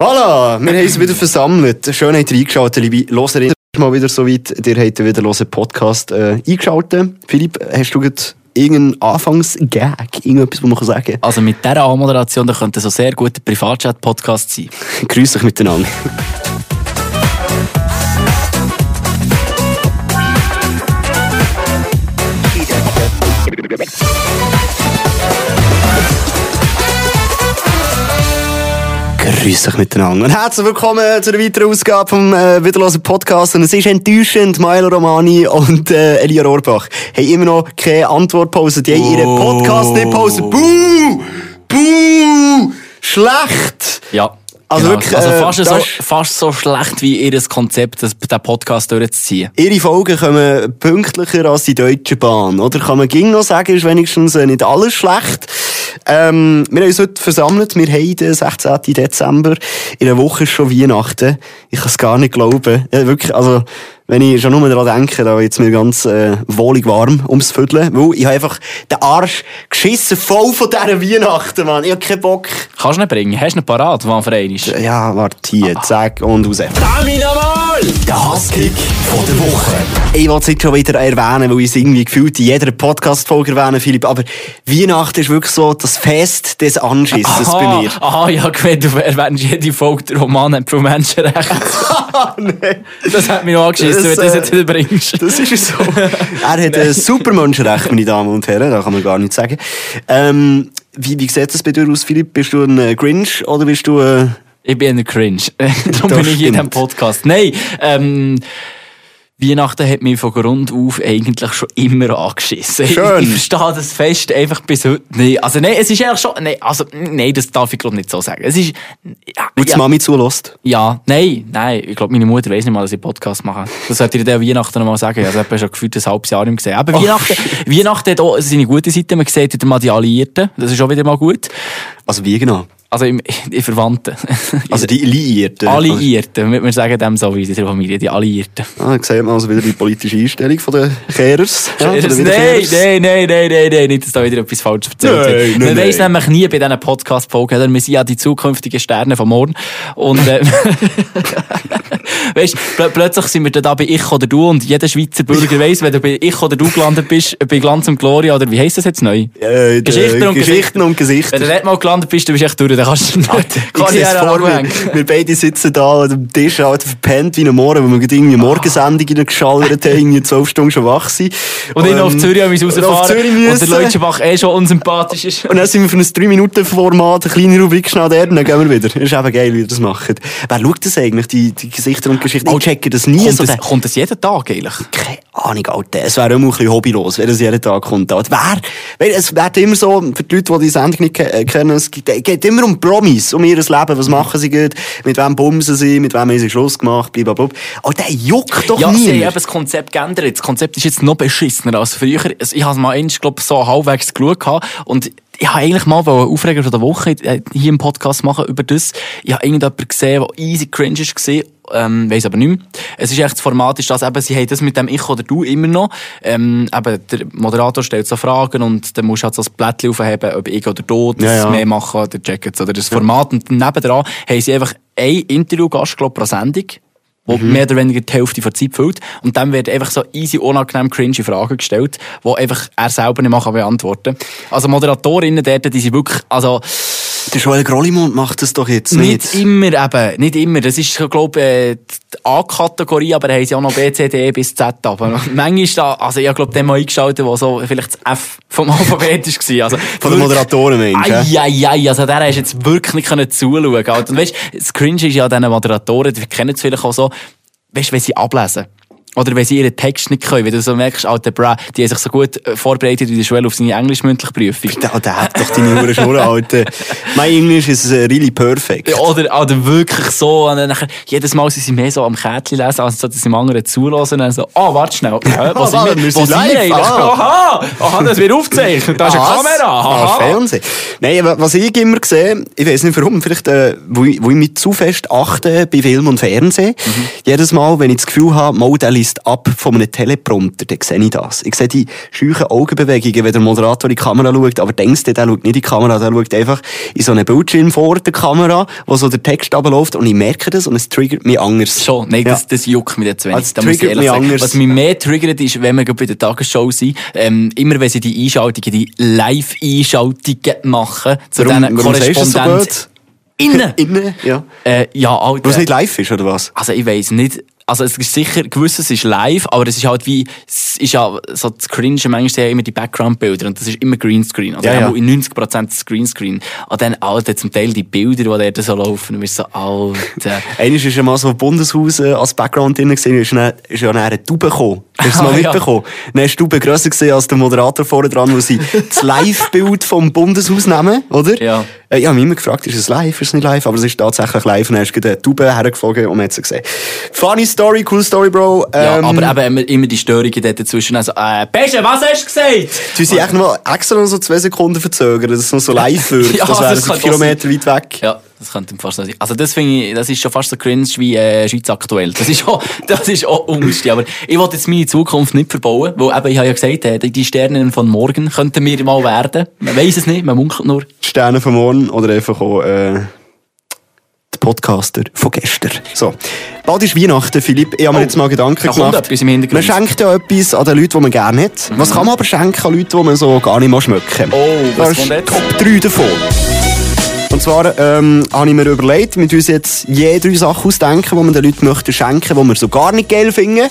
Voilà, wir haben uns wieder versammelt. Schön habt ihr eingeschaltet, liebe Loserinnen. Mal wieder so weit, ihr habt wieder einen Podcast äh, eingeschaltet. Philipp, hast du gerade irgendeinen Anfangsgag, irgendetwas, was man sagen kann? Also mit dieser Anmoderation, da könnte so sehr guter Privatchat-Podcast sein. Grüß euch miteinander. Grüß euch miteinander. Und herzlich willkommen zu einer weiteren Ausgabe vom äh, Wiederlosen Podcast. Und es ist enttäuschend, Milo Romani und äh, Elia Rohrbach haben immer noch keine Antwortpause. Die haben Oh. ihren Podcast nicht pausen. Buh! Buh! Schlecht! Ja. Also genau. wirklich, also äh, fast, so, fast so schlecht wie ihr Konzept, das, den Podcast durchzuziehen. Ihre Folgen kommen pünktlicher als die Deutsche Bahn, oder? Kann man ging noch sagen, ist wenigstens äh, nicht alles schlecht. Ähm, wir haben uns heute versammelt. Wir haben den 16. Dezember. In einer Woche ist schon Weihnachten. Ich kann es gar nicht glauben. Ja, wirklich, also, wenn ich schon nur daran denke, da wird es mir ganz äh, wohlig warm ums Vierteln. Weil ich habe einfach den Arsch geschissen voll von dieser Weihnachten, Mann. Ich habe keinen Bock. Kannst du nicht bringen? Hast du einen parat, wann für einen ist? Ja, warte, hier, zack und raus. Der Hasskick von der Woche. Ich will es jetzt schon wieder erwähnen, weil ich es irgendwie gefühlt in jeder Podcast-Folge erwähne, Philipp. Aber Weihnachten ist wirklich so das Fest des Anschisses bei mir. aha, ja, gewählt, du erwähnst jede Folge der Roman für Menschenrechte. Nein. Das hat mich noch angeschissen, wenn du das äh, jetzt wieder bringst. Das ist so. er hat ein super Menschenrecht, meine Damen und Herren, da kann man gar nichts sagen. Ähm, wie, wie sieht das bei dir aus, Philipp? Bist du ein äh, Grinch oder bist du... Äh, Ich bin ein Cringe. Darum bin ich in diesem. Podcast. Nein, ähm, Weihnachten hat mich von Grund auf eigentlich schon immer angeschissen. Schön. Ich, ich verstehe das Fest einfach bis heute nicht. Also nein, es ist eigentlich schon, nein, also, nein, das darf ich glaube nicht so sagen. Es ist, ja, die ja, Mami zulässt? ja, nein, nein, ich glaube, meine Mutter weiss nicht mal, dass ich Podcast mache. Das sollte ich dir Weihnachten noch mal sagen. Also, ich habe schon gefühlt ein halbes Jahr nicht gesehen. Aber Weihnachten, Weihnachten hat auch seine gute Seite. Man sieht wieder mal die Alliierten. Das ist auch wieder mal gut. Also wie genau? Also, im, die Verwandten. Also die Liierten. Alliierten, wir sagen dem so wie in der Familie, die Alliierten. Ah, da sieht man also wieder die politische Einstellung von den Kehrers. Ja, von den nein, nein, nein, nein, nein, nein, nicht, dass da wieder etwas falsch erzählt Nein, wird. nein, Man weiss nein. nämlich nie bei diesen Podcast-Folgen, wir sind ja die zukünftigen Sterne von morgen. Und, äh, weißt, pl plötzlich sind wir dann da bei Ich oder Du und jeder Schweizer Bürger weiss, wenn du bei Ich oder Du gelandet bist, bei Glanz und Gloria, oder wie heisst das jetzt neu? Äh, Geschichten und Geschichten und Gesichter. Wenn du nicht mal gelandet bist, dann bist du echt durch, dann kannst du es Karriere vor mir. anhängen. Wir beide sitzen da an dem Tisch, halt verpennt wie ein Morgen, weil wir gerade irgendwie eine Morgensendung reingeschallert haben, irgendwie zwölf Stunden schon wach sind. Und ich noch auf Zürich haben wir. Zürich Und der müssen. Leutschenbach eh schon unsympathisch ist. Und dann sind wir für ein 3-Minuten-Format, eine kleine Rubrik schnell dort, und dann gehen wir wieder. Ist eben geil, wie ihr das macht. Wer schaut das eigentlich, die, die Gesichter und Geschichten? Ich checke das nie. Kommt so das, kommt das jeden Tag eigentlich? keine Ahnung, Alter. Es wäre auch mal ein bisschen hobbylos, wenn das jeden Tag kommt. Alter. Wer, weil es wird immer so, für die Leute, die die Sendung nicht äh, kennen, es geht, es geht immer um Promis, um ihr Leben. Was machen sie gut, mit wem bumsen sie, mit wem haben sie Schluss gemacht, blablabla. Alter, der juckt doch Ja, sie haben nie. eben das Konzept geändert. Das Konzept ist jetzt noch beschissener als früher. Ich habe es mal eins, glaub, so halbwegs geschaut und ich habe eigentlich mal einen Aufreger von der Woche äh, hier im Podcast machen über das. Ich habe irgendjemanden gesehen, der easy cringe gesehen. Ähm, weiss aber nicht mehr. Es ist echt das Format, ist das eben, sie haben das mit dem Ich oder Du immer noch. Ähm, eben, der Moderator stellt so Fragen und dann musst du halt so das Blättchen aufheben, ob ich oder du das Ja, ja. mehr machen oder Jackets oder das Format. Und nebendran haben sie einfach ein Interviewgast, glaub, pro Sendung wo Mhm. mehr oder weniger die Hälfte der Zeit füllt. Und dann werden einfach so easy, unangenehm, cringe Fragen gestellt, die einfach er selber nicht mehr kann beantworten Also Moderatorinnen dort, die sind wirklich, also, Der Joel Grollimund macht das doch jetzt nicht, nicht. immer eben, nicht immer. Das ist, glaube äh, die A-Kategorie, aber da haben sie auch noch B, C, D bis Z. Aber manchmal ist da, also ich glaube, den mal eingeschaltet, wo so vielleicht das F vom Alphabet war. Also, Von den Moderatoren, meinst du? ja? Eieiei, also der hast jetzt wirklich nicht können zuschauen Alter. Und weißt, das Cringe ist ja an diesen Moderatoren, die kennen es vielleicht auch so, weißt, wenn sie ablesen. Oder wenn sie ihren Text nicht können, wenn du so merkst, alter Bra, die haben sich so gut äh, vorbereitet wie der Schwelle auf seine englischmündliche Prüfung. Der, der hat doch deine Hure Schnurren, Alter. My English is uh, really perfect. Ja, Oder, oder wirklich so, und dann nachher, jedes Mal sind sie mehr so am Kärtchen lesen, als dass sie dem anderen zulassen und dann so, ah, warte schnell, äh, wo Ah, sind wir, wo sind wir ah. Aha, aha, das wird aufgezeichnet, da ist eine Was? Kamera, Ah, aha. Fernsehen. Nein, was ich immer sehe, ich weiß nicht warum, vielleicht, äh, wo, ich, wo ich mich zu fest achte bei Film und Fernsehen. Mhm. Jedes Mal, wenn ich das Gefühl habe, mal, der liest ab von einem Teleprompter, dann sehe ich das. Ich sehe die scheuchen Augenbewegungen, wenn der Moderator in die Kamera schaut, aber denkst du, der schaut nicht in die Kamera, der schaut einfach in so einen Bildschirm vor der Kamera, wo so der Text abläuft und ich merke das und es triggert mich anders. Schon, nein, Ja. das, das juckt mich jetzt wenig. Also, da muss ich triggert mich anders. Was mich mehr triggert, ist, wenn wir bei der Tagesschau sind, ähm, immer wenn sie die Einschaltungen, die Live-Einschaltungen machen, zu Warum, diesen das gut? Innen! Innen, ja. Äh, ja, Alter. Was nicht live ist, oder was? Also ich weiß nicht. Also es ist sicher, gewisses ist live, aber es ist halt wie, es ist ja so das Cringe, manchmal ja immer die Background-Bilder und das ist immer Greenscreen. Also Ja, ja, in 90% das Greenscreen. Und dann, Alter, zum Teil die Bilder, die da so laufen, und wir so, Alter. Einmal ist ja mal so Bundeshaus äh, als Background drin gewesen, ist, dann, ist ja dann eine Taube gekommen. Hast du es Ah, mal ja. mitbekommen? Dann ist die Taube grösser gesehen als der Moderator vorne dran, wo sie das Live-Bild vom Bundeshaus nehmen, oder? Ja. Äh, Ich habe mich immer gefragt, ist es live, ist es nicht live? Aber es ist tatsächlich live und dann hast du eine Taube hergeflogen und man hat sie gesehen. Funny Story, cool Story, Bro. Ja, Ähm, aber eben immer, immer die Störungen dort dazwischen. Also, äh, Pesche, was hast du gesagt? Du sie echt noch extra noch so zwei Sekunden verzögern, dass es noch so live wird. Ja, das wäre so Kilometer weit weg. Ja, das könnte fast so sein. Also das finde ich, das ist schon fast so cringe wie äh, Schweiz aktuell. Das ist auch, das ist auch unlustig. Aber ich wollte jetzt meine Zukunft nicht verbauen, weil eben, ich habe ja gesagt, äh, die Sterne von morgen könnten wir mal werden. Man weiß es nicht, man munkelt nur. Sterne von morgen oder einfach auch äh, Podcaster von gestern. So. Bald ist Weihnachten, Philipp. Ich habe mir Oh, jetzt mal Gedanken gemacht. Man schenkt ja etwas an den Leuten, die man gerne hat. Was kann man aber schenken an Leute, die man so gar nicht mal schmecken? Oh, was das kommt jetzt? Top 3 davon. Und zwar ähm, habe ich mir überlegt, mit uns jetzt je drei Sachen ausdenken, die man den Leuten möchte schenken, die wir so gar nicht geil finden.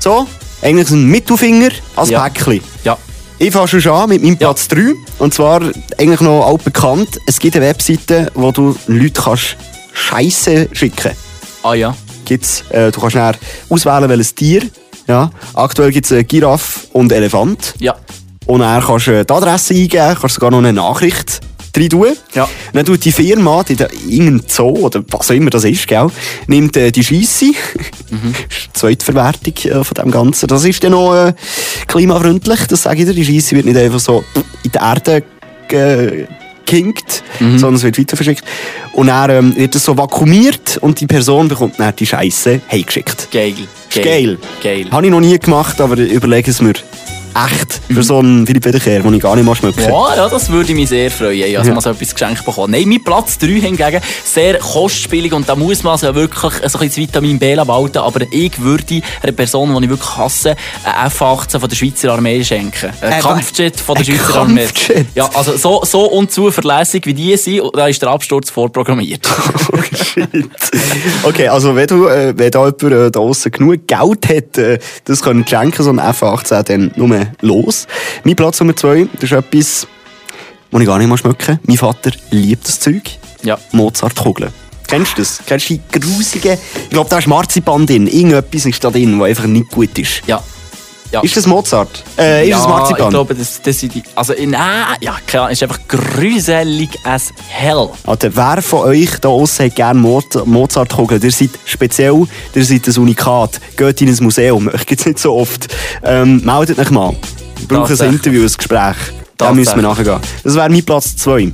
So, eigentlich so ein Mittelfinger als Ja. Päckchen. Ja. Ich fange schon an mit meinem Platz 3. Und zwar eigentlich noch altbekannt. Es gibt eine Webseite, wo du Leute kannst Scheiße schicken Ah ja. gibt's, äh, Du kannst dann auswählen, welches Tier. Ja. Aktuell gibt es eine Giraffe und Elefant. Ja. Und dann kannst du äh, die Adresse eingeben, kannst sogar noch eine Nachricht rein tun. Ja. Dann tut die Firma, die, da- irgendein Zoo oder was auch immer das ist, gell, nimmt äh, die Scheisse. Mhm. Das ist die zweite Verwertung äh, von dem Ganzen. Das ist dann noch äh, klimafreundlich, das sage ich dir. Die Scheisse wird nicht einfach so in die Erde ge gekinkt, Mhm. sondern es wird weiter verschickt. Und dann ähm, wird es so vakuumiert und die Person bekommt dann die Scheisse heimgeschickt. Geil. Ist geil. Geil. Habe ich noch nie gemacht, aber überlege es mir echt für so einen Philipp Wiederkehr, den ich gar nicht mal schmecke. Ja, ja, das würde mich sehr freuen, also mal so etwas geschenkt bekommen. Nein, mein Platz 3 hingegen, sehr kostspielig und da muss man also wirklich so ein bisschen das Vitamin B walten, aber ich würde einer Person, die ich wirklich hasse, einen F-18 von der Schweizer Armee schenken. Ein Äh, Kampfjet von der ein Schweizer Armee. Ja, also so, so unzuverlässig wie die sind, da ist der Absturz vorprogrammiert. Oh, shit. Okay, also wenn, du, äh, wenn da jemand äh, da genug Geld hat, äh, das können schenken, so ein F-18, dann nur los. Mein Platz Nummer zwei, das ist etwas, was ich gar nicht mal schmecke. Mein Vater liebt das Zeug. ja. Mozartkugeln. Kennst du das? Kennst du die grusigen... Ich glaube, da ist Marzipan drin. Irgendetwas ist da drin, was einfach nicht gut ist. Ja. Ja. Ist das Mozart? Äh, ist ja, das Marzipan? ich glaube, das, das sind die, also, in, ah, ja, keine Ahnung, ist einfach gruselig as hell. Alter, wer von euch da draussen hat gerne Mozart- Mozartkugeln? Ihr seid speziell, ihr seid ein Unikat. Geht in ein Museum. Ich gibt es nicht so oft. Ähm, meldet euch mal. Ich brauche ein. Interview, ein Gespräch. Da müssen wir nachgehen. Das wäre mein Platz 2.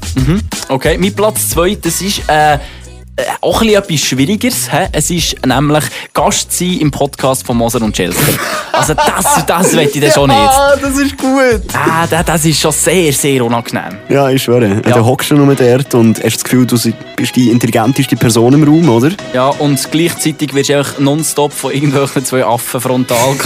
Okay, mein Platz 2, das ist äh, äh, auch ein bisschen etwas Schwierigeres. Hä? Es ist nämlich Gast sein im Podcast von Moser und Chelsea. Also das, das will ich dann schon nicht. Ah, das ist gut. Ah, das, das ist schon sehr, sehr unangenehm. Ja, ich schwöre. Ja. Du hockst du nur dort und hast das Gefühl, du bist die intelligenteste Person im Raum, oder? Ja, und gleichzeitig wirst du einfach nonstop von irgendwelchen zwei Affen frontal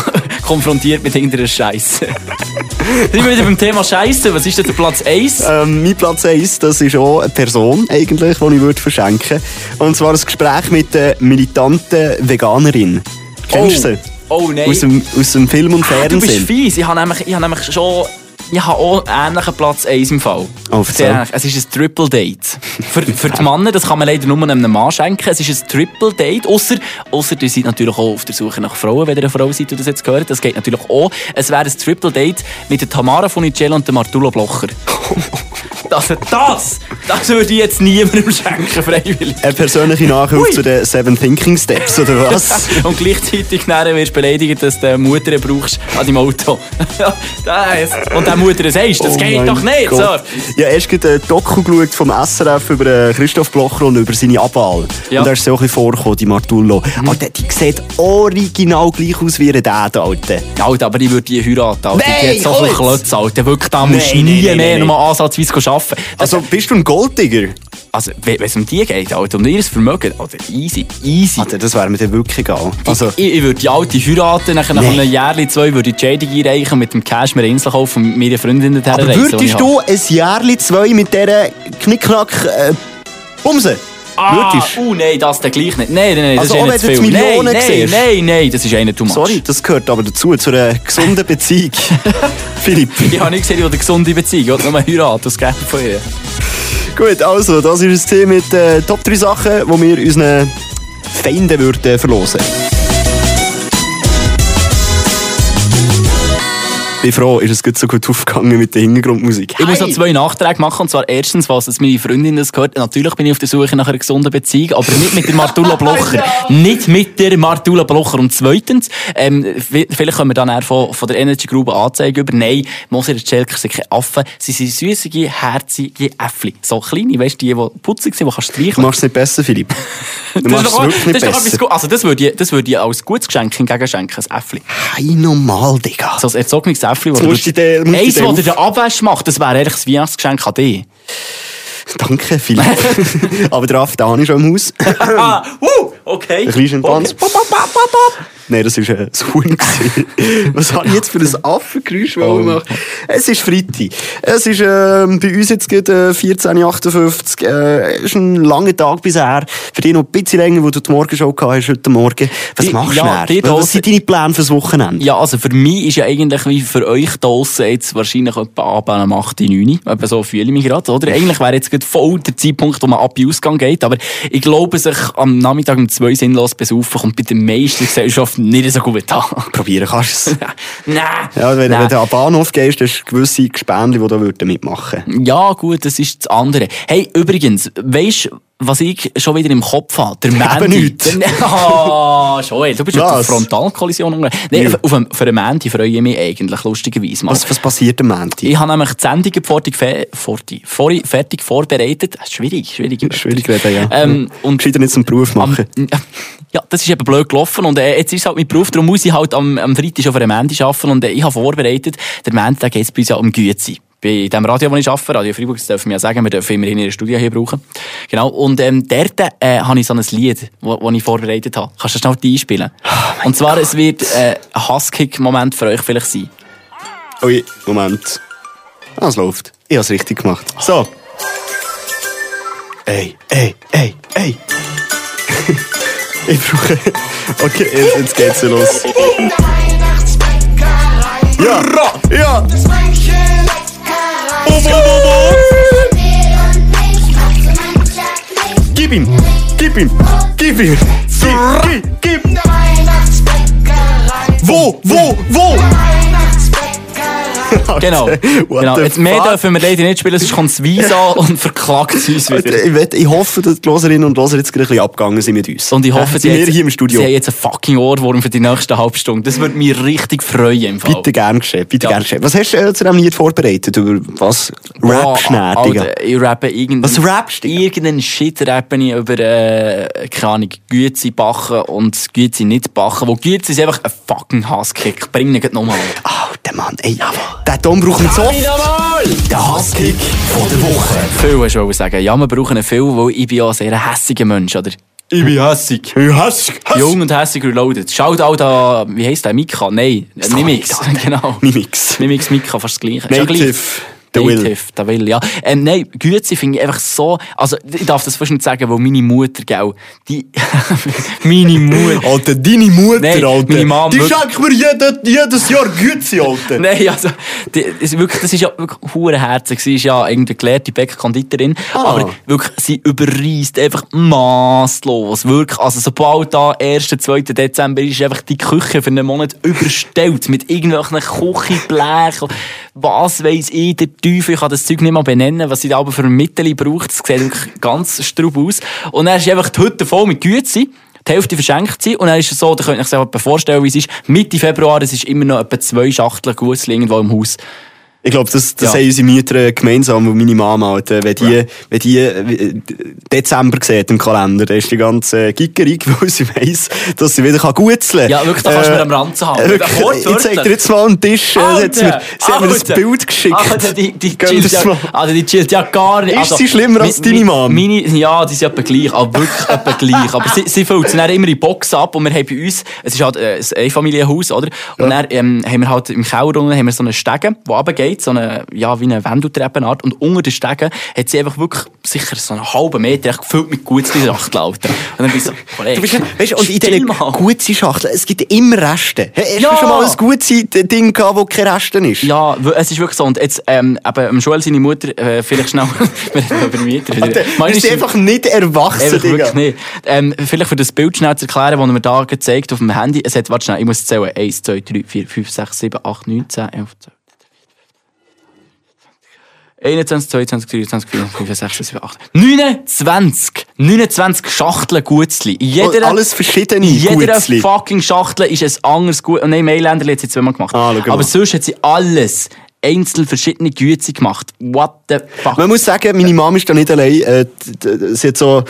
konfrontiert mit irgendeiner Scheiße. Sind wir wieder beim Thema Scheiße? Was ist denn der Platz 1? Ähm, mein Platz 1, das ist auch eine Person, eigentlich, die ich würde verschenken Und zwar ein Gespräch mit der militanten Veganerin. Kennst du sie? Oh nein. Aus dem, aus dem Film und Ah, du bist Fernsehen. fies. Ich habe nämlich, ich habe nämlich schon... Ich habe auch einen ähnlichen Platz 1 im Fall. Oh. Sehr. Es ist ein Triple Date. Für, für die Männer, das kann man leider nur einem Mann schenken. Es ist ein Triple Date. Ausser, ausser ihr seid natürlich auch auf der Suche nach Frauen, wenn ihr eine Frau seid und das jetzt gehört. Das geht natürlich auch. Es wäre ein Triple Date mit der Tamara Funicello und dem Arturo Blocher. Also das, das würde ich jetzt niemandem schenken, freiwillig. Eine persönliche Nachhilfe zu den Seven Thinking Steps, oder was? Und gleichzeitig dann wirst du beleidigt, dass du Mutter brauchst an deinem Auto. Ja, das. Und der Mutter sagst, das Oh geht doch nicht. So. Gott. Ich habe erst gerade ein Doku geschaut vom SRF über äh, Christoph Blocher und über seine Abwahl. Ja. Und da ist auch ein bisschen vorgekommen, die Martullo. Alter, die sieht original gleich aus wie ihr Dad, Alter. Alter, aber ich würde die heiraten. Alter. Nein, die hat so viel. Klötze, Alter. Wirklich, da musst du nie mehr noch mal ansatzweise arbeiten. Also, bist du ein Golddigger? Also, wenn es um die geht, Alter, um ihr Vermögen, Alter, easy, easy. Alter, das wäre mir dann wirklich egal. Also, ich, ich würde die alte heiraten, nach Nein. einem Jahr, zwei würde ich die Scheidung einreichen mit dem Cash mir eine Insel kaufen und meine Freundin dorthin aber reisen, würdest du ein Jahr, zwei mit dieser Knickknack äh, bumsen? Ah, Würdest uh, nein, das dann gleich nicht. Nein, nein, nein, das Also ist einer wenn zu viel. Nein, nein, siehst. nein, nein, das ist einer too much. Sorry, das gehört aber dazu, zu einer gesunden Beziehung. Philipp. Ich habe nicht gesehen, will eine gesunde Beziehung, ich will nur heiraten, das geht von ihr. Gut, also, das war es mit äh, Top 3 Sachen, die wir unseren Feinden würden verlosen. Ich bin froh, ist es gut so gut aufgegangen mit der Hintergrundmusik. Ich muss noch zwei Nachträge machen. Und zwar erstens, was es meine Freundin das gehört. Natürlich bin ich auf der Suche nach einer gesunden Beziehung, aber nicht mit der Martula Blocher. Nicht mit der Martula Blocher. Und zweitens, ähm, vi- vielleicht können wir dann eher von, von der Energy Group Anzeige über. Nein, Moser und Schelker sind keine Affen. Sie sind süßige, herzige Äffli. So kleine, weißt du, die, die putzig sind, die kannst du Du streichen. machst es nicht besser, Philipp. Du machst es wirklich nicht das besser. Also, das würde ich, das würde ich als gutes Geschenk hingegen schenken, ein Äffli. Hey, normal, Digga. So ein erzogenes Äffli, du dir- musst du Eins, auf- dir den Abwasch macht, das wäre eigentlich das Weihnachtsgeschenk an dich. Danke, Philipp. aber den Affen, den habe ich schon im Haus. Ah, uh, okay. Ein kleiner Schimpanse. Okay. Nein, das war ein Huhn. gewesen. Was habe ich jetzt für ein Affengeräusch Oh. machen? Es ist Freitag. Es ist ähm, bei uns jetzt gerade äh, 14.58 äh, Es ist ein langer Tag bisher. Für dich noch ein bisschen länger, wo du die Morgenshow gehabt hast heute Morgen. Was Die- machst du ja, denn? Was sind deine Pläne fürs Wochenende? Ja, also für mich ist ja eigentlich wie für euch draussen jetzt wahrscheinlich etwa ab am 8, 9. Etwa so fühle ich mich gerade, oder? Eigentlich wäre jetzt gerade voll der Zeitpunkt, wo man ab in den Ausgang geht. Aber ich glaube, sich am Nachmittag um zwei sinnlos besaufen kommt bei der meisten Gesellschaft nicht so gut an. Probieren kannst du es. Nein. Ja, wenn, wenn du an den Bahnhof gehst, hast du gewisse Gespänli, die da würden mitmachen Ja, gut, das ist das andere. Hey, übrigens, weisst was ich schon wieder im Kopf habe? Der Mandy. Ah, Joel, du bist auf eine Was? Frontalkollision. Nein, Ja. auf, auf, einen- für einen Mandy freue ich mich eigentlich, lustigerweise mal. Was, was passiert am Montag? Ich habe nämlich die Sendung fertig, fe- fertig, vorher fertig vorbereitet. Schwierig, schwierig. Schwierig reden, ja. Ähm, und Gescheiter nicht zum Beruf am, machen. ja, das ist eben blöd gelaufen und äh, jetzt ist halt mein Beruf, darum muss ich halt am, am Freitag schon für einen Mandy arbeiten und äh, ich habe vorbereitet, der Mandy, da geht es bei uns ja um Güte. Bei dem Radio, wo ich arbeite, Radio Freiburg, das dürfen wir ja sagen, wir dürfen immerhin ihre Studio hier brauchen. Genau, und ähm, dort äh, habe ich so ein Lied, das wo ich vorbereitet habe. Kannst du das schnell einspielen? und zwar, es wird äh, ein Hasskick-Moment für euch vielleicht sein. Ui, Moment. Ah, es läuft. Ich habe es richtig gemacht. So. Ey, ey, ey, ey. ich brauche... Okay, jetzt, jetzt geht's los. Ja, ja. Keep him, keep him, keep him, keep, keep, keep. Wo, wo, wo? Genau. Genau. Jetzt mehr fuck? dürfen wir leider nicht spielen, sonst kommt das Visa und verklagt uns wieder. Ich, ich hoffe, dass die Hörerinnen und Hörer jetzt ein bisschen abgegangen sind mit uns. Und ich hoffe, Äh, sie, jetzt- hier im Studio. sie haben jetzt einen fucking Ohrwurm für die nächste halbe Stunde. Das würde mich richtig freuen im Fall. Bitte gern geschehen, bitte Ja. gern geschehen. Was hast du äh, zu diesem Lied vorbereitet? Über was? Rappst Oh, ich rappe irgendeinen... Was rappst du? Irgendeinen Shit rappe ich über, äh, keine Ahnung, Güezi backen und Güezi nicht backen. Wo Güezi ist einfach ein fucking Hasskick. Bring ihn nochmal. Alter Mann, ey. Der Tom braucht einen Soft. Der Hasskick von der Woche. Viel hast du sagen. Ja, wir brauchen einen viel, weil ich bin ja ein sehr hässiger Mensch, oder? Ich bin hässig. Ich hasse, hasse. Jung und hässig reloaded. Schaut auch da, wie heisst der? Mika? Nein, Mimix. genau. Mimix. Mimix, Mika, fast das Gleiche. Native. Der Will. Native, der Will, ja. Ähm, nein, Güezi finde ich einfach so, also, ich darf das fast nicht sagen, weil meine Mutter, gell, die, meine Mutter, Alter, deine Mutter, Nein, Alter. meine Mom die schenkt mir jeden, jedes Jahr Güte, Alter. Nein, also, die, ist wirklich, das ist ja wirklich Hurenherzig. Sie ist ja irgendwie gelehrte Bäckerkonditorin. Ah. Aber wirklich, sie überreist einfach masslos. Wirklich. Also, sobald da 1. 2. Dezember ist, ist einfach die Küche für einen Monat überstellt. Mit irgendwelchen Küchenblechen. Was weiss ich, der Teufel, ich kann das Zeug nicht mal benennen, was sie da aber für Mittel braucht. Das sieht wirklich ganz strub aus. Und dann ist einfach die Hütte voll mit Güte die Hälfte verschenkt sie. Und dann ist es so, da könnt ihr euch selber vorstellen, wie es ist. Mitte Februar, es ist immer noch etwa zwei Schachteln Gussli irgendwo im Haus. Ich glaube, das, das Ja. haben unsere Mütter gemeinsam und meine Mama. Alter. Wenn die, wenn die äh, Dezember sieht im Kalender, dann ist die ganze gickerig, weil sie weiss, dass sie wieder kann gutzeln Ja, wirklich, da kannst du mir am Ranzen haben. Wirklich, ich zeig dir jetzt mal einen Tisch. äh, hat sie mir, sie hat mir das Alter. Bild geschickt. Alter, die, die, chillt ja, also die chillt ja gar nicht. Ist also, sie schlimmer als deine Mom? Meine, ja, die sind etwa gleich, aber wirklich etwa gleich. Aber sie, sie füllt sie dann immer in die Box ab und wir haben bei uns, es ist halt äh, ein Einfamilienhaus, oder? Und dann ähm, haben wir halt im Keller unten haben wir so einen Stegen, der runtergeht, so eine, ja, wie eine Wendeltreppenart. Und unter den Stegen hat sie einfach wirklich sicher so einen halben Meter echt gefüllt mit Gutzli-Schachteln, Alter. Und dann bin ich so, Kollege, Du bist, weißt, und in diesen guten Schachteln, es gibt immer Reste. Hast Ja. du schon mal ein gutes Ding gehabt, wo keine Reste ist? Ja, es ist wirklich so. Und jetzt, ähm, eben, am Joel seine Mutter, äh, vielleicht schnell, wir reden über Mieter. Meine ist- einfach nicht erwachsen, Einfach wirklich nicht. Ähm, vielleicht für das Bild schnell zu erklären, das er mir da gezeigt auf dem Handy. Es hat, warte schnell, ich muss zählen. 1, 2, 3, 4, 5, 6, 7, 8, 9, 10, 11, 12, 21, 22, 23, 24, 25, 26, 27, 8, 29! 29 Schachteln Gutzli. In Und jeder, alles verschiedene in jeder Gutzli. fucking Schachtel ist ein anderes Gut. Nein, Mailänder hat sie zweimal gemacht. Ah. Aber sonst hat sie alles einzeln verschiedene Güte gemacht. What the fuck? Man muss sagen, meine Mom ist da nicht allein. Äh, sie hat so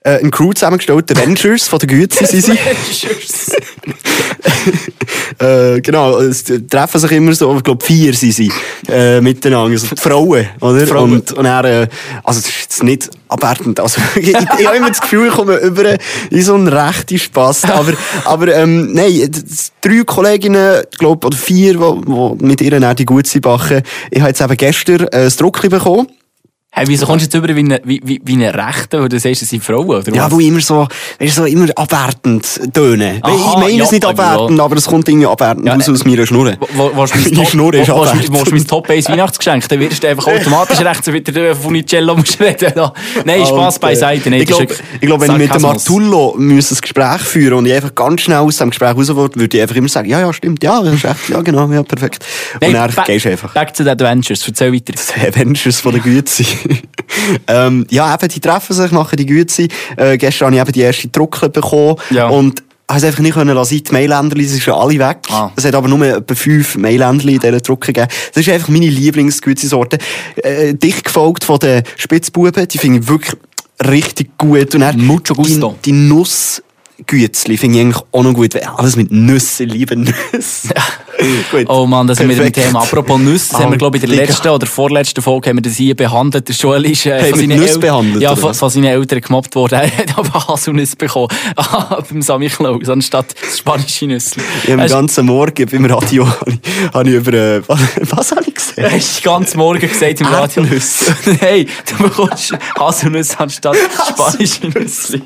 äh, eine Crew zusammengestellt, die Avengers von der Güte sind sie. äh, genau, es treffen sich immer so, ich glaube vier sind sie äh, miteinander, also die Frauen, oder? Frauen. Und, und er, äh, also das ist nicht abwertend, also ich, ich, ich habe immer das Gefühl, ich komme über in so einen rechten Spass, aber, aber ähm, nein, drei Kolleginnen, glaube oder vier, die, mit ihr dann die Gutsi backen. Ich habe jetzt eben gestern äh, das Druckli bekommen. Hey, wieso kommst du jetzt über wie eine, wie, wie, wie eine Rechte, weil du sagst, das sind Frauen, oder Ja, was? wo immer so, weißt so immer abwertend tönen. Aha, ich meine ja, es nicht ja. abwertend, aber es kommt irgendwie abwertend Ja, raus äh, aus meiner Schnur. Wo- wo- Meine Schnur ist wo- abwertend. willst du mein Top 1 Weihnachtsgeschenk? Dann wirst du einfach automatisch recht, so wieder der Funicello reden. Nein, Alter. beiseite. Nein, ich glaube, glaub, wenn ich mit dem. Martullo müsste ein Gespräch führen und ich einfach ganz schnell aus dem Gespräch raus wollte, würde ich einfach immer sagen, ja, ja, stimmt, ja, das ist echt, ja, genau, ja, perfekt. Nein, und dann gehst du einfach. Back to the Adventures, erzähl weiter. Die Avengers von der Güte. ähm, ja, eben, die treffen sich, machen die Güte. Äh, gestern habe ich eben die erste Druckle bekommen. Ja. Und habe es einfach nicht können lassen. Die Mailänderli, sie sind schon alle weg. Ah. Es hat aber nur etwa fünf Mailänderli in dieser Drucke gegeben. Das ist einfach meine Lieblingsgüte-Sorte. Äh, dicht gefolgt von den Spitzbuben. Die finde ich wirklich richtig gut. Und dann Mucho gusto. Die, die Nuss Gützli finde ich eigentlich auch noch gut. Alles mit Nüsse, liebe Nüsse. gut. Oh Mann, das sind wir mit dem Perfekt. Thema. Apropos Nüsse, das haben wir, glaube ich, in der letzten oder vorletzten Folge haben wir das hier behandelt. Der Joel ist äh, Haben wir seinen Nüsse El- behandelt, Ja, von, was? von seinen Eltern gemobbt worden. Er hat aber Haselnüsse bekommen. Ah, beim Sammy Klaus, anstatt das spanische Nüsse. Ich habe den ganzen Morgen beim Radio habe ich, über, äh, was, habe ich gesehen? Du hast den ganzen Morgen gesagt im Radio. Erdnüsse. Hey, du bekommst Haselnüsse anstatt spanische Nüsse.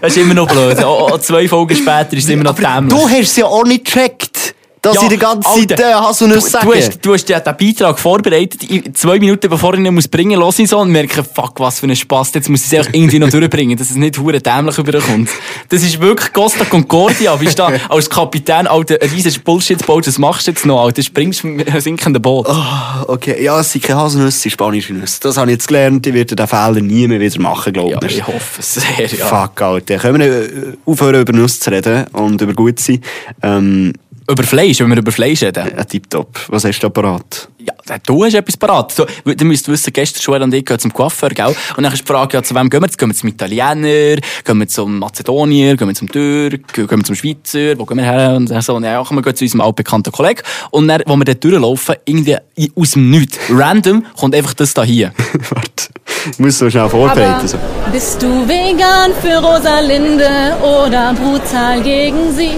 Das ist immer noch blöd. Auch, zwei Folgen später ist es immer noch dämlich. Du hast es ja auch nicht gecheckt, dass Ja, ich die ganze Zeit äh, Haselnüsse Du, sage. du, hast, du hast ja den Beitrag vorbereitet, zwei Minuten bevor ich ihn muss bringen muss, ich so und merke, fuck, was für ein Spaß, jetzt muss ich es einfach irgendwie noch durchbringen, dass es nicht hure dämlich überkommt. Das ist wirklich Costa Concordia, bist da als Kapitän, Alter, ein riesiges Bullshit baut, was machst du jetzt noch, Alter, springst mit einem sinkenden Boot. Ah, okay, ja, es sind keine Haselnüsse, es sind spanische Nüsse. Das habe ich jetzt gelernt, ich werde den Fehler nie mehr wieder machen, glaube ja, ich. ich hoffe es sehr, ja. Fuck, Alter. Können wir äh, aufhören, über Nüsse zu reden und über gut sein? Ähm, Über Fleisch, wenn wir über Fleisch reden. ja, tipptopp. Was hast du da parat? Ja, du hast etwas parat. Du, du müsst wissen, gestern Joel und ich gehen zum Coiffeur, gell? Und dann ist die Frage, ja, zu wem gehen wir jetzt? Gehen wir zum Italiener? Gehen wir zum Mazedonier? Gehen wir zum Türk? Gehen wir zum Schweizer? Wo gehen wir her? Und dann so, und ja, wir gehen zu unserem altbekannten Kollegen. Und dann, wo wir dort durchlaufen, irgendwie aus dem Nichts, random, kommt einfach das da hier. Warte, ich muss so schnell vorbereiten. Aber So. bist du vegan für Rosalinde oder brutal gegen sie?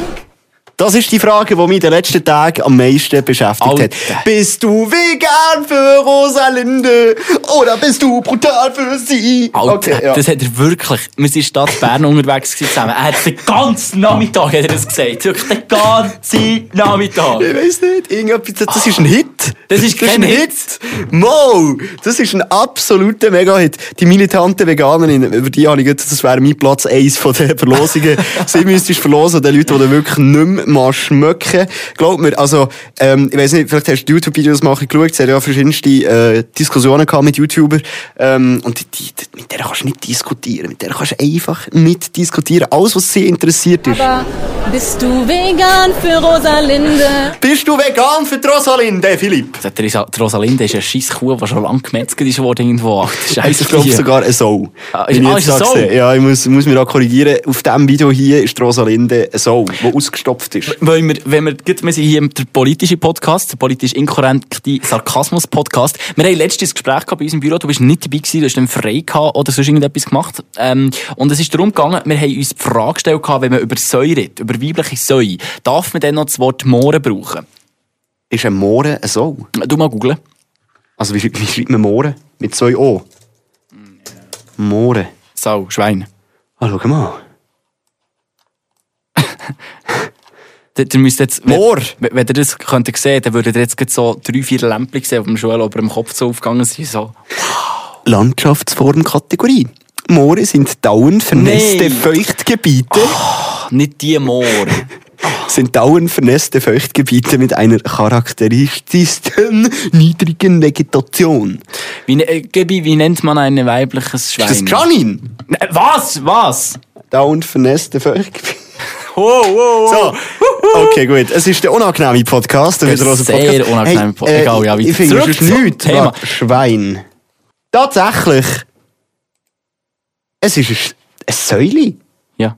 Das ist die Frage, die mich in den letzten Tagen am meisten beschäftigt Alter. hat. Bist du vegan für Rosalinde oder bist du brutal für sie? Alter, Okay, ja. das hat er wirklich, wir sind in Stadt Bern unterwegs zusammen. Er hat den ganzen Nachmittag hat er das gesagt. Wirklich den ganzen Nachmittag. Ich weiß nicht, irgendetwas, das ist ein Hit. Das ist kein ein Hit. Mo, das ist ein absoluter Mega-Hit. Die militante Veganerin, über die habe ich gedacht, das wäre mein Platz 1 von den Verlosungen. Sie müsstest verlosen, den Leuten, die wirklich nicht mehr mal schmecken. Glaub mir, also, ähm, ich weiß nicht, vielleicht hast du YouTube-Videos mal geschaut, es hat ja verschiedenste äh, Diskussionen gehabt mit YouTubern, ähm, und die, die, mit der kannst du nicht diskutieren, mit der kannst du einfach nicht diskutieren. Alles, was sie interessiert ist. Aber bist du vegan für Rosalinde? Bist du vegan für die Rosalinde, Philipp? Also, die Rosa- die Rosalinde ist eine scheiß Kuh, die schon lange gemetzelt ist worden irgendwo. Scheiße, Ich glaube sogar eine Sau. Ah, ah, ich ist eine da Sau? sehe. Ja, ich muss, muss mich da korrigieren. Auf diesem Video hier ist die Rosalinde eine Sau, die ausgestopft ist. Weil wir, wenn wir, wir sind hier der politische Podcast, der politisch inkorrekte Sarkasmus-Podcast. Wir haben letztes Gespräch gehabt bei uns im Büro, du bist nicht dabei gewesen, du hast dann frei gehabt oder sonst irgendetwas gemacht. Ähm, und es ist darum gegangen, wir haben uns die Frage gestellt gehabt, wenn man über Säure redet, über weibliche Säure, darf man dann noch das Wort Mohren brauchen? Ist ein Mohren eine Sau? Du mal googeln. Also, wie, wie schreibt man Mohren? Mit zwei O. Mohren. Sau, Schwein. Ah, schau mal. Ihr müsst jetzt, wenn, Moor. wenn wenn ihr das könnt sehen, dann würdet ihr jetzt so drei, vier Lämpchen sehen, die dem Schul über dem Kopf so aufgegangen sind, so. Landschaftsformkategorie. Moore sind dauernd vernässte Nein. Feuchtgebiete. Nicht die Moor. Sind dauernd vernässte Feuchtgebiete mit einer charakteristischen niedrigen Vegetation. Wie, äh, wie nennt man ein weibliches Schwein? Ist das Janin? Ne, Was? Was? Dauernd vernässte Feuchtgebiete. Wow, wow, So. Okay, gut. Es ist der unangenehme Podcast. Der Der wiederlosen sehr Podcast. unangenehme Podcast. Hey, Egal, äh, ja, weiter. Ich finde, es ist. Thema. Schwein. Tatsächlich. Es ist ein, Säule. Ja.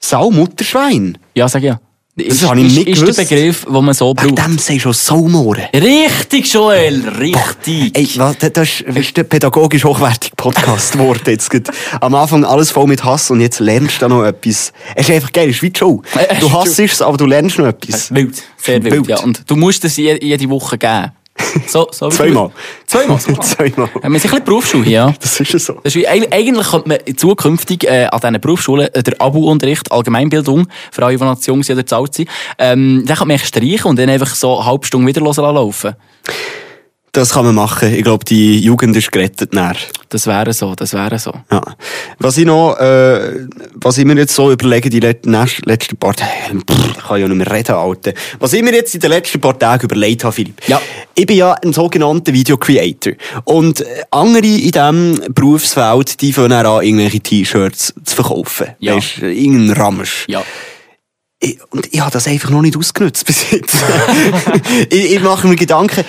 Saumutterschwein. Ja, sag ja. Das ist, habe ich ist, nicht ist gewusst. der Begriff, den man so Wegen braucht. dem sagst du schon Saumohren. Richtig, Joel, richtig. Ey, was, das ist, ist der pädagogisch hochwertige Podcast geworden. Jetzt gerade am Anfang alles voll mit Hass und jetzt lernst du noch etwas. Es ist einfach geil, es ist wie die Show. Du ist hasst es, aber du lernst noch etwas. Wild, sehr wild. Wild. Ja. Und du musst es je, jede Woche geben. So, so Zweimal. Zweimal. Zweimal. Wir sind ein bisschen Berufsschule hier, ja. Das ist ja so. Das ist wie, eig- eigentlich könnte man zukünftig äh, an diesen Berufsschulen äh, der Abu-Unterricht, Allgemeinbildung, für alle, die noch jung sind oder zu alt sind, ähm, den kann man streichen und dann einfach so eine halbe Stunde wieder hören laufen. Das kann man machen. Ich glaube, die Jugend ist gerettet näher. Das wäre so, das wäre so. Ja. Was ich noch, äh, was ich mir jetzt so überlege, die let- nächst- letzten paar Tage, pff, ich kann ja nicht mehr reden, Alter. Was ich mir jetzt in den letzten paar Tagen überlegt habe, Philipp. Ja. Ich bin ja ein sogenannter Video Creator. Und andere in diesem Berufsfeld, die fangen an, irgendwelche T-Shirts zu verkaufen. Ja. Weisst, irgendein Ramsch. Ja. Ich, und ich habe das einfach noch nicht ausgenutzt bis jetzt. ich, ich mache mir Gedanken,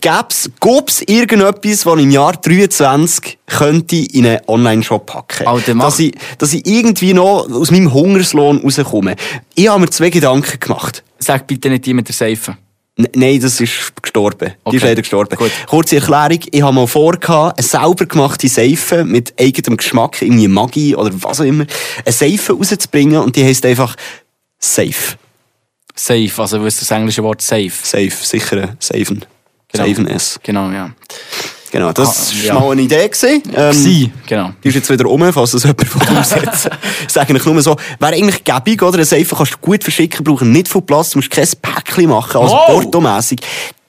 gäb's, gäb's irgendetwas, was ich im Jahr 23 könnte in einen Online-Shop packen? Alter, dass, ich, dass ich irgendwie noch aus meinem Hungerslohn rauskomme. Ich habe mir zwei Gedanken gemacht. Sag bitte nicht die mit der Seife. N nein, das ist gestorben. Die Okay. ist leider gestorben. Gut. Kurze Erklärung. Ich habe mal vor, eine selber gemachte Seife mit eigenem Geschmack, irgendwie Magie oder was auch immer, eine Seife rauszubringen und die heisst einfach Safe. Safe, also was ist das englische Wort safe? Safe, sicher, safen. Genau. Safen S. Genau, ja. Genau, das Ah, war ja. mal eine Idee. Gewesen. Ähm, Sie, genau. die ist jetzt wieder um, falls das jemand von umsetzen Ich sage eigentlich nur so, wäre eigentlich gäbig, oder? Eine Seife kannst du gut verschicken, brauchen nicht viel Platz, du musst kein Päckchen machen, also Wow. portomässig.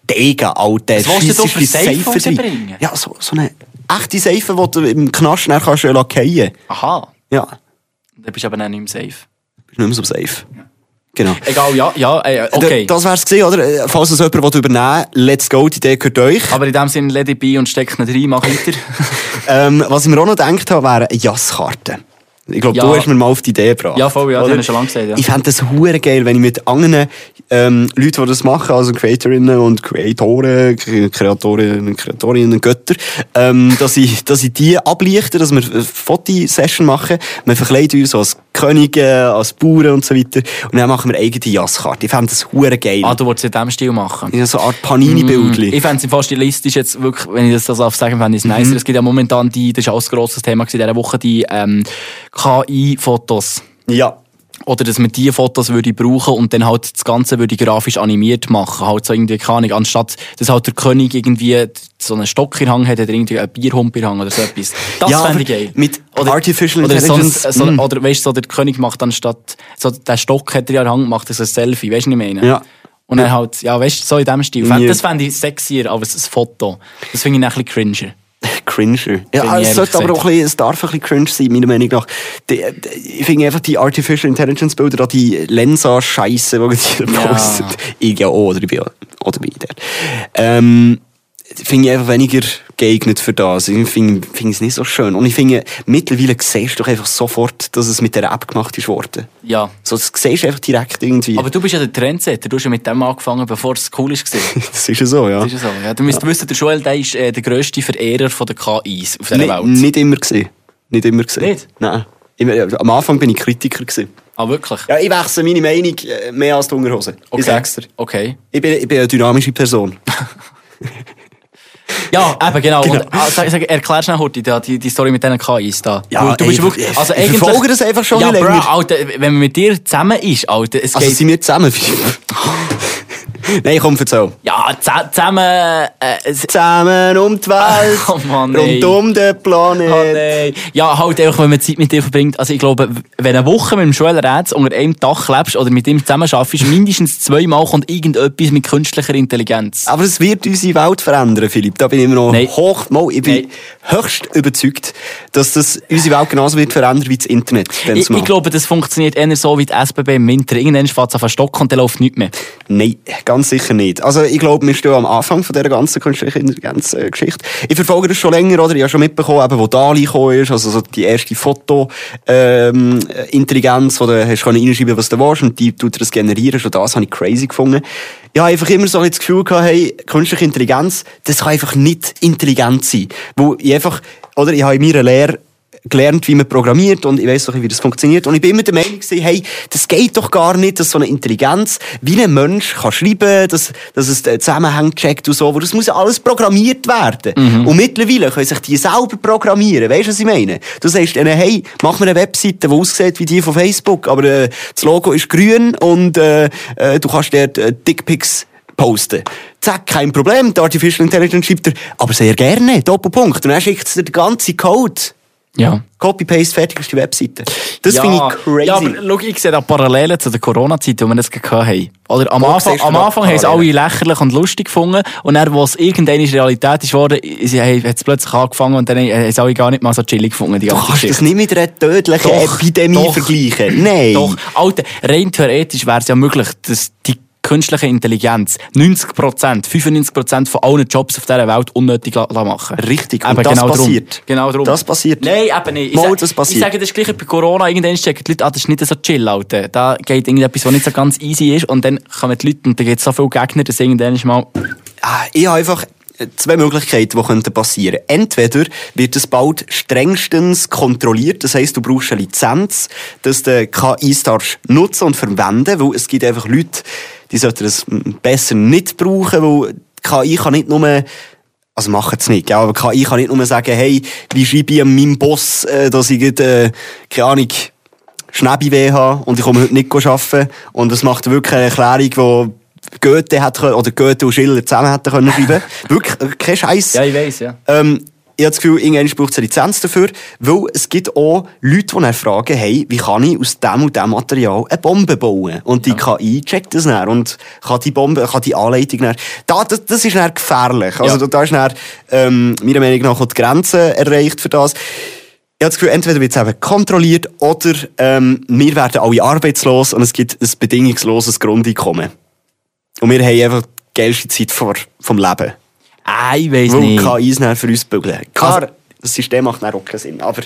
Digga, Alter. Was willst du für Seife rausbringen? Ja, so, so eine echte Seife, die du im Knast nachher kannst du lackieren. Aha. Ja, Dann bist du aber dann nicht mehr safe. bist nicht mehr so safe. Genau. Egal, ja, ja, äh, okay. Das wär's gewesen, oder? Äh, Falls es jemand übernehmen will, let's go, die Idee gehört euch. aber in dem Sinne, let it be und steck nicht rein, mach weiter. Ähm, was ich mir auch noch gedacht habe, wären Jaskarten. Ich glaube, Ja. du hast mir mal auf die Idee gebracht. Ja, voll, ja, Oder? ich schon lange gesagt, ja. Ich fände das hure geil, wenn ich mit anderen ähm, Leuten, die das machen, also Creatorinnen und Creatoren, Kre- Kreatorinnen, Kreatorinnen, Götter, ähm, dass ich, dass ich die ablichte, dass wir eine Fotosession machen. Wir verkleiden uns als Könige, als Bauern und so weiter. Und dann machen wir eigene Jasskarte. Ich fände das hure geil. ah, du wolltest es in diesem Stil machen. Ja, so eine Art Panini-Bildli. Ich fände es im Fall stilistisch jetzt wirklich, wenn ich das so darf sagen, fände ich es Mhm. nicer. Es gibt ja momentan die, das ist auch ein grosses Thema in dieser Woche, die ähm, KI-Fotos. Ja. Oder dass man diese Fotos würde brauchen und dann halt das Ganze würde grafisch animiert machen. Halt so irgendwie, keine Ahnung, anstatt, dass halt der König irgendwie so einen Stock in Hand hat, hat er irgendwie einen Bierhump in Hand oder so etwas. Das Ja, fände ich geil. mit Artificial oder Intelligence, So, ein- so, mm. Oder weißt du, so der König macht anstatt, so der Stock hat er ja in der Hand, macht er so ein Selfie, weißt du, was ich meine? Ja. Und dann halt, ja, weißt du, so in dem Stil. Ja. Das fände ich sexier als ein Foto. Das finde ich ein bisschen cringer. Cringer. Ja, Bin ich es sollte ehrlich aber auch ein bisschen, es darf ein bisschen cringe sein, meiner Meinung nach. Die, die, ich finde einfach die Artificial Intelligence Bilder, da die Lensa-Scheiße, die die Ja. postet. Ich ja auch, oder ich bin ja auch dabei dort. Ähm, finde ich einfach weniger geeignet für das. Ich finde finde es nicht so schön. Und ich finde, mittlerweile siehst du doch einfach sofort, dass es mit der App gemacht ist worden. Ja. So, das siehst du einfach direkt irgendwie. Aber du bist ja der Trendsetter. Du hast ja mit dem angefangen, bevor es cool war. das ist ja so, ja. Das ist ja so. Ja, du müsst wissen, der Joel der ist äh, der grösste Verehrer von der KIs auf dieser Nicht, Welt. nicht immer gesehen. Nicht immer gesehen. Nicht? Nein. Immer, ja, am Anfang bin ich Kritiker gewesen. Ah, wirklich? Ja, ich wechsle meine Meinung äh, mehr als die Unterhose. Okay. Ich sag's dir. Okay. Ich bin, ich bin eine dynamische Person. Ja, eben, genau. Genau. Und, sag, sag, erklär schnell heute die, die, die Story mit diesen KIs da. Ja, du, bist ey, wirklich, ich- also ich verfolge das einfach schon ja, bisschen Bro, länger. Alter, wenn man mit dir zusammen ist, Alter, es Also geht, sind wir zusammen? Nein, komm, erzähl. ja, zusammen, äh, Zusammen um die Welt, Oh Mann, rund um den Planet. Oh nein. Ja, halt einfach, wenn man Zeit mit dir verbringt. Also ich glaube, wenn eine Woche mit dem Rätz unter einem Dach lebst oder mit ihm zusammen arbeitest, mindestens zweimal kommt irgendetwas mit künstlicher Intelligenz. Aber es wird unsere Welt verändern, Philipp. Da bin ich immer noch Nein. hoch, mal, ich bin Nein. höchst überzeugt, dass das unsere Welt genauso wird verändern wie das Internet. Ich, ich glaube, das funktioniert eher so wie die SBB im Winter. Irgendwann fährt es auf Stock und dann läuft nichts mehr. Nein, ganz sicher nicht. Also ich glaube, wir stehen am Anfang von dieser ganzen künstlichen Intelligenz-Geschichte. Ich verfolge das schon länger, oder? Ich habe schon mitbekommen, eben, wo DALI gekommen ist, also so die erste Foto-Intelligenz, wo du hast können reinschreiben was du willst und die tut das generieren. Schon das habe ich crazy gefunden. Ich habe einfach immer so das Gefühl gehabt, hey, künstliche Intelligenz, das kann einfach nicht intelligent sein. Wo ich einfach, oder ich habe in meiner Lehre gelernt, wie man programmiert und ich weiß doch, wie das funktioniert. Und ich bin immer der Meinung hey, das geht doch gar nicht, dass so eine Intelligenz wie ein Mensch kann schreiben, dass, dass es den Zusammenhang checkt und so, aber das muss alles programmiert werden. Und mittlerweile können sich die selber programmieren. Weißt du, was ich meine? Du sagst ihnen, hey, mach mir eine Webseite, die aussieht wie die von Facebook, aber äh, das Logo ist grün und äh, äh, du kannst dort äh, Dickpics posten. Zack, kein Problem, die Artificial Intelligence schreibt er, aber sehr gerne, Doppelpunkt. Und dann schickt er den ganzen Code. Ja. Copy-Paste, fertig ist die Webseite. Das ja, finde ich crazy. Ja, aber schau, ich sehe da Parallelen zu der Corona-Zeit, wo wir das gehabt haben. Oder am Wo Anfang, am Anfang haben es alle lächerlich und lustig gefunden. Und dann, wo es irgendeine Realität ist worden, sie haben es plötzlich angefangen und dann haben es alle gar nicht mal so chillig gefunden, die du kannst das Geschichte. nicht mit einer tödlichen Doch, Epidemie doch. vergleichen. Nein. Doch, Alter, rein theoretisch wäre es ja möglich, dass die künstliche Intelligenz 90%, 95% von allen Jobs auf dieser Welt unnötig machen. Richtig, Eben, und das genau drum. passiert. Genau darum. Das passiert. Nein, eben nicht. Ich, Mal, das passiert. ich sage das gleiche bei Corona. Irgendwann checken die Leute, ah, das ist nicht so chill, Alter. Da geht irgendetwas, was nicht so ganz easy ist und dann kommen die Leute und da gibt es so viele Gegner, dass irgendwann mal... Ah, Ich habe einfach zwei Möglichkeiten, die könnten passieren. Entweder wird es bald strengstens kontrolliert, das heisst, du brauchst eine Lizenz, dass du KIs darfst nutzen und verwenden, weil es gibt einfach Leute, die sollten es besser nicht brauchen, weil KI kann nicht nur also machen es nicht, ja, aber KI kann nicht nur sagen, hey, wie schreibe ich meinem Boss, äh, dass ich, äh, keine Ahnung, Schnäbi weh habe und ich komme heute nicht arbeiten. Und es macht wirklich eine Erklärung, die Goethe hat, können- oder Goethe und Schiller zusammen hätten können schreiben. wirklich, äh, kein Scheiß. ich weiss, ja. Ähm, ich habe das Gefühl, irgendwann braucht es eine Lizenz dafür, weil es gibt auch Leute, die dann fragen, hey, wie kann ich aus dem und dem Material eine Bombe bauen? Und die KI checkt das dann und kann die Bombe, kann die Anleitung dann, da, das, das ist dann gefährlich. Also Ja. da, da ist dann, ähm, meiner Meinung nach auch die Grenze erreicht für das. Ich habe das Gefühl, entweder wird es eben kontrolliert oder ähm, wir werden alle arbeitslos und es gibt ein bedingungsloses Grundeinkommen. Und wir haben einfach die geilste Zeit vor, vom Leben. Ah, ich Weil nicht. KIs dann für uns bügeln. Klar, Also- das System macht dann auch keinen Sinn, aber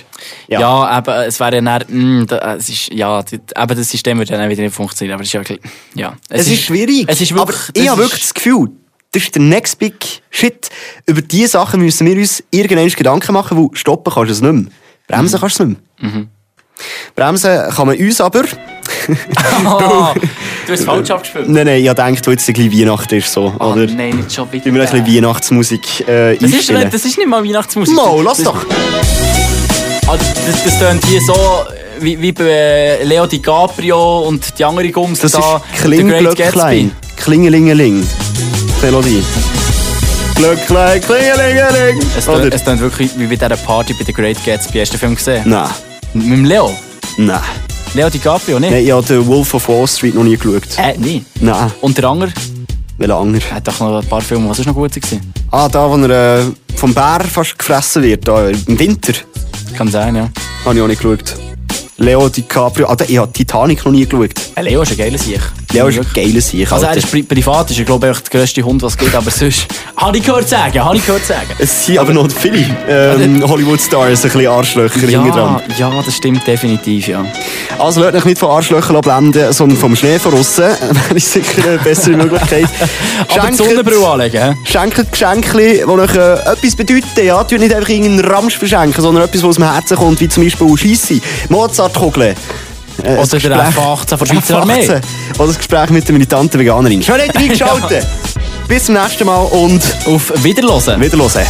ja. Ja, eben, es wäre dann, mm, da, es ist, ja, eben das System würde dann wieder nicht funktionieren, aber es ist ja, ja. Es, ist schwierig. Es ist wirklich, aber ich das habe ist- wirklich das Gefühl, das ist der next big shit. Über diese Sachen müssen wir uns irgendwann Gedanken machen, weil stoppen kannst du es nicht mehr. Bremsen kannst du es nicht mehr. Mhm. Bremsen kann man uns aber. Ah, du hast falsch abgespielt. Nein, nein, ich gedacht, wo jetzt ein bisschen Weihnachten ist, so, Oh, oder? nein, nicht schon wieder. Wie wir ein bisschen Weihnachtsmusik äh, das, ist, einstellen. das ist nicht mal Weihnachtsmusik. Mo, lass doch! Also, das, das tönt hier so, wie, wie bei äh, Leo DiCaprio und die andere Gums Das da. ist. Klingelglöcklein. Klingelingeling. Melodie. Glöcklein, Klingelingeling. Es, tönt, es tönt wirklich wie bei dieser Party bei The Great Gatsby. Hast du den Film gesehen? Nein, Mit dem Leo? nein. Leo DiCaprio, nicht? Nein, ich habe den Wolf of Wall Street noch nie geschaut. Äh, nein. Nein. Und der andere? Welcher andere? Er hat doch noch ein paar Filme, was ist noch gut gewesen? Ah, da, wo er äh, vom Bär fast gefressen wird, da, im Winter. Kann sein, ja. Habe ich auch nicht geschaut. Leo DiCaprio. Ah, da- ich habe Titanic noch nie geschaut. Äh, Leo ist ein geiler Sieg. Leo ist ein geiler Sieg. Also er ist pri privat, ist er glaube ich der grösste Hund, was es gibt, aber sonst... Habe ich gehört sagen, habe ich gehört sagen. Es sind aber noch viele ähm, Hollywood-Stars ein bisschen Arschlöcher Ja, dran. ja, das stimmt definitiv, ja. Also lasst euch nicht von Arschlöchern blenden, sondern vom Schnee von aussen. Wäre sicher eine bessere Möglichkeit. Aber Sonnenbrille anlegen? Schenkt Geschenke, die euch äh, etwas bedeuten. Ja, nicht einfach irgendeinen Ramsch verschenken, sondern etwas, was aus dem Herzen kommt, wie zum Beispiel Scheisse, Mozartkugeln. Äh, Oder der F-18 von der Schweizer Armee. F-18. Oder das Gespräch mit der militanten Veganerin. Schon nicht reingeschaltet. Bis zum nächsten Mal und Auf Wiederlosen. wiederhören.